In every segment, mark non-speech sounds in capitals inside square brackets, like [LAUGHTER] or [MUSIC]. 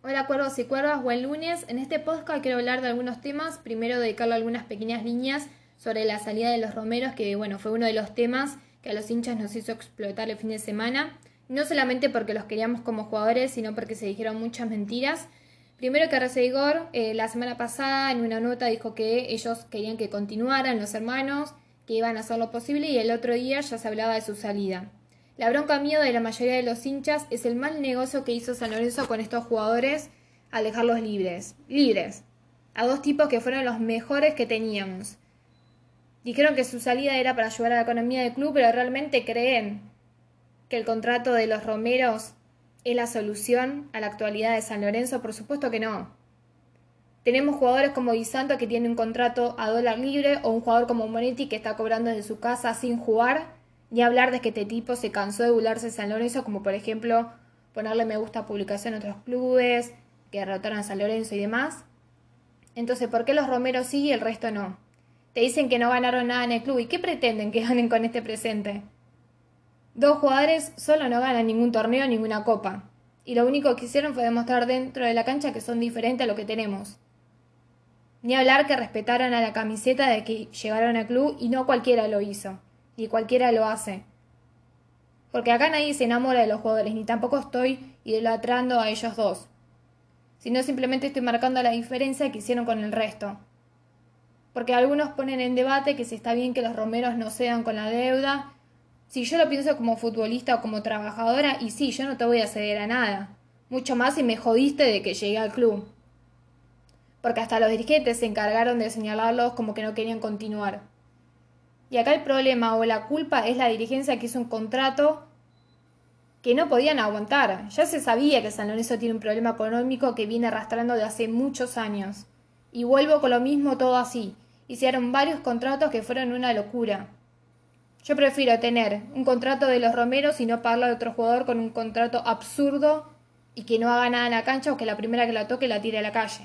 Hola cuervos y cuervas, buen lunes. En este podcast quiero hablar de algunos temas. Primero dedicarle algunas pequeñas líneas sobre la salida de los romeros, que bueno, fue uno de los temas que a los hinchas nos hizo explotar el fin de semana. No solamente porque los queríamos como jugadores, sino porque se dijeron muchas mentiras. Primero que Igor, eh, la semana pasada en una nota dijo que ellos querían que continuaran los hermanos, que iban a hacer lo posible y el otro día ya se hablaba de su salida. La bronca miedo de la mayoría de los hinchas es el mal negocio que hizo San Lorenzo con estos jugadores al dejarlos libres. Libres. A dos tipos que fueron los mejores que teníamos. Dijeron que su salida era para ayudar a la economía del club, pero realmente creen que el contrato de los Romeros es la solución a la actualidad de San Lorenzo. Por supuesto que no. Tenemos jugadores como Di Santo que tiene un contrato a dólar libre o un jugador como Monetti que está cobrando desde su casa sin jugar ni hablar de que este tipo se cansó de burlarse San Lorenzo, como por ejemplo ponerle me gusta a publicación a otros clubes, que derrotaron a San Lorenzo y demás. Entonces, ¿por qué los Romeros sí y el resto no? Te dicen que no ganaron nada en el club. ¿Y qué pretenden que [LAUGHS] ganen con este presente? Dos jugadores solo no ganan ningún torneo, ninguna copa. Y lo único que hicieron fue demostrar dentro de la cancha que son diferentes a lo que tenemos. Ni hablar que respetaron a la camiseta de que llegaron al club y no cualquiera lo hizo y cualquiera lo hace. Porque acá nadie se enamora de los jugadores, ni tampoco estoy idolatrando a ellos dos, sino simplemente estoy marcando la diferencia que hicieron con el resto. Porque algunos ponen en debate que si está bien que los romeros no sean con la deuda. Si yo lo pienso como futbolista o como trabajadora, y sí, yo no te voy a ceder a nada. Mucho más si me jodiste de que llegué al club. Porque hasta los dirigentes se encargaron de señalarlos como que no querían continuar. Y acá el problema o la culpa es la dirigencia que hizo un contrato que no podían aguantar. Ya se sabía que San Lorenzo tiene un problema económico que viene arrastrando de hace muchos años. Y vuelvo con lo mismo todo así. Hicieron varios contratos que fueron una locura. Yo prefiero tener un contrato de los Romeros y no pagarle a otro jugador con un contrato absurdo y que no haga nada en la cancha o que la primera que la toque la tire a la calle.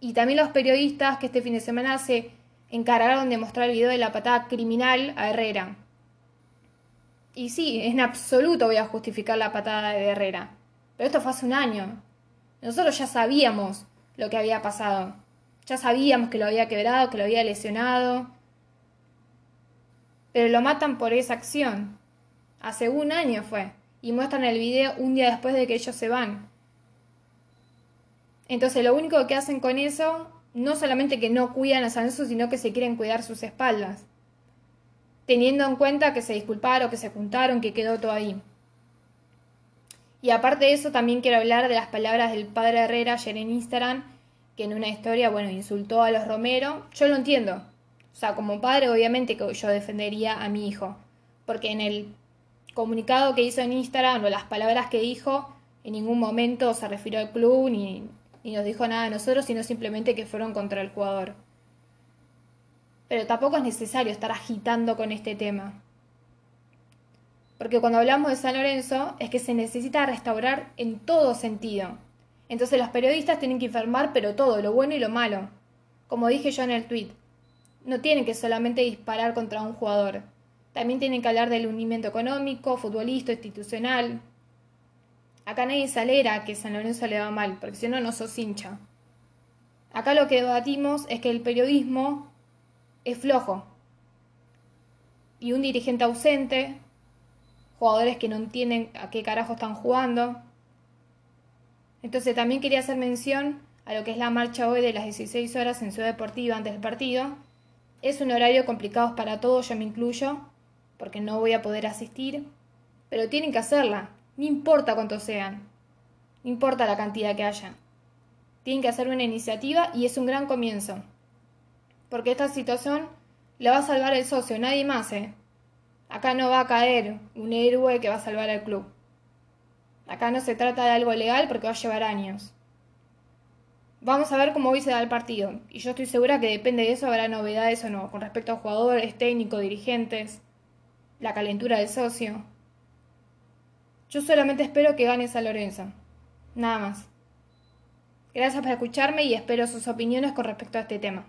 Y también los periodistas que este fin de semana se encargaron de mostrar el video de la patada criminal a Herrera. Y sí, en absoluto voy a justificar la patada de Herrera. Pero esto fue hace un año. Nosotros ya sabíamos lo que había pasado. Ya sabíamos que lo había quebrado, que lo había lesionado. Pero lo matan por esa acción. Hace un año fue. Y muestran el video un día después de que ellos se van. Entonces lo único que hacen con eso no solamente que no cuidan a San Lorenzo, sino que se quieren cuidar sus espaldas, teniendo en cuenta que se disculparon, que se juntaron, que quedó todo ahí. Y aparte de eso, también quiero hablar de las palabras del padre Herrera ayer en Instagram, que en una historia, bueno, insultó a los Romero. Yo lo entiendo. O sea, como padre, obviamente que yo defendería a mi hijo. Porque en el comunicado que hizo en Instagram, o las palabras que dijo, en ningún momento se refirió al club ni, ni nos dijo nada de nosotros, sino simplemente que fueron contra el jugador. Pero tampoco es necesario estar agitando con este tema. Porque cuando hablamos de San Lorenzo es que se necesita restaurar en todo sentido. Entonces los periodistas tienen que informar, pero todo, lo bueno y lo malo. Como dije yo en el tweet, no tienen que solamente disparar contra un jugador. También tienen que hablar del hundimiento económico, futbolista, institucional, Acá nadie se alegra que San Lorenzo le va mal, porque si no, no sos hincha. Acá lo que debatimos es que el periodismo es flojo. Y un dirigente ausente, jugadores que no entienden a qué carajo están jugando. Entonces también quería hacer mención a lo que es la marcha hoy de las 16 horas en Ciudad Deportiva antes del partido. Es un horario complicado para todos, yo me incluyo, porque no voy a poder asistir, pero tienen que hacerla. No importa cuántos sean, no importa la cantidad que haya. Tienen que hacer una iniciativa y es un gran comienzo. Porque esta situación la va a salvar el socio, nadie más, ¿eh? Acá no va a caer un héroe que va a salvar al club. Acá no se trata de algo legal porque va a llevar años. Vamos a ver cómo hoy se da el partido. Y yo estoy segura que depende de eso habrá novedades o no, con respecto a jugadores, técnicos, dirigentes, la calentura del socio. Yo solamente espero que gane San Lorenzo. Nada más. Gracias por escucharme y espero sus opiniones con respecto a este tema.